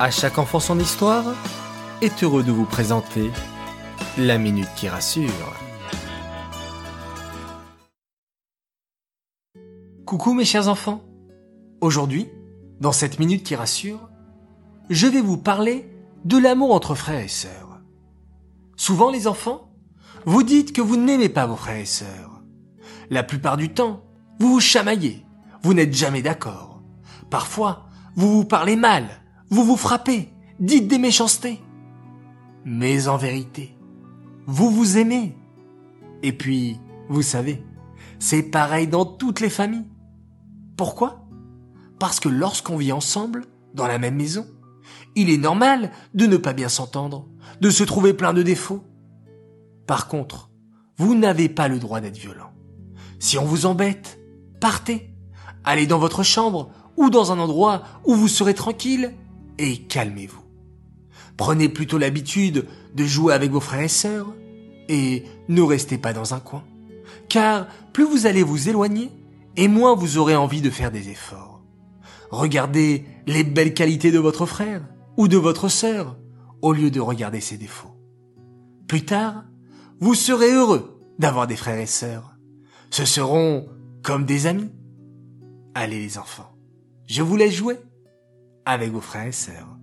À chaque enfant son histoire est heureux de vous présenter la minute qui rassure. Coucou mes chers enfants. Aujourd'hui, dans cette minute qui rassure, je vais vous parler de l'amour entre frères et sœurs. Souvent les enfants, vous dites que vous n'aimez pas vos frères et sœurs. La plupart du temps, vous vous chamaillez, vous n'êtes jamais d'accord. Parfois, vous vous parlez mal, vous vous frappez, dites des méchancetés. Mais en vérité, vous vous aimez. Et puis, vous savez, c'est pareil dans toutes les familles. Pourquoi? Parce que lorsqu'on vit ensemble, dans la même maison, il est normal de ne pas bien s'entendre, de se trouver plein de défauts. Par contre, vous n'avez pas le droit d'être violent. Si on vous embête, partez. Allez dans votre chambre ou dans un endroit où vous serez tranquille et calmez-vous. Prenez plutôt l'habitude de jouer avec vos frères et sœurs et ne restez pas dans un coin. Car plus vous allez vous éloigner et moins vous aurez envie de faire des efforts. Regardez les belles qualités de votre frère ou de votre sœur au lieu de regarder ses défauts. Plus tard, vous serez heureux d'avoir des frères et sœurs. Ce seront comme des amis. Allez les enfants, je vous laisse jouer avec vos frères et sœurs.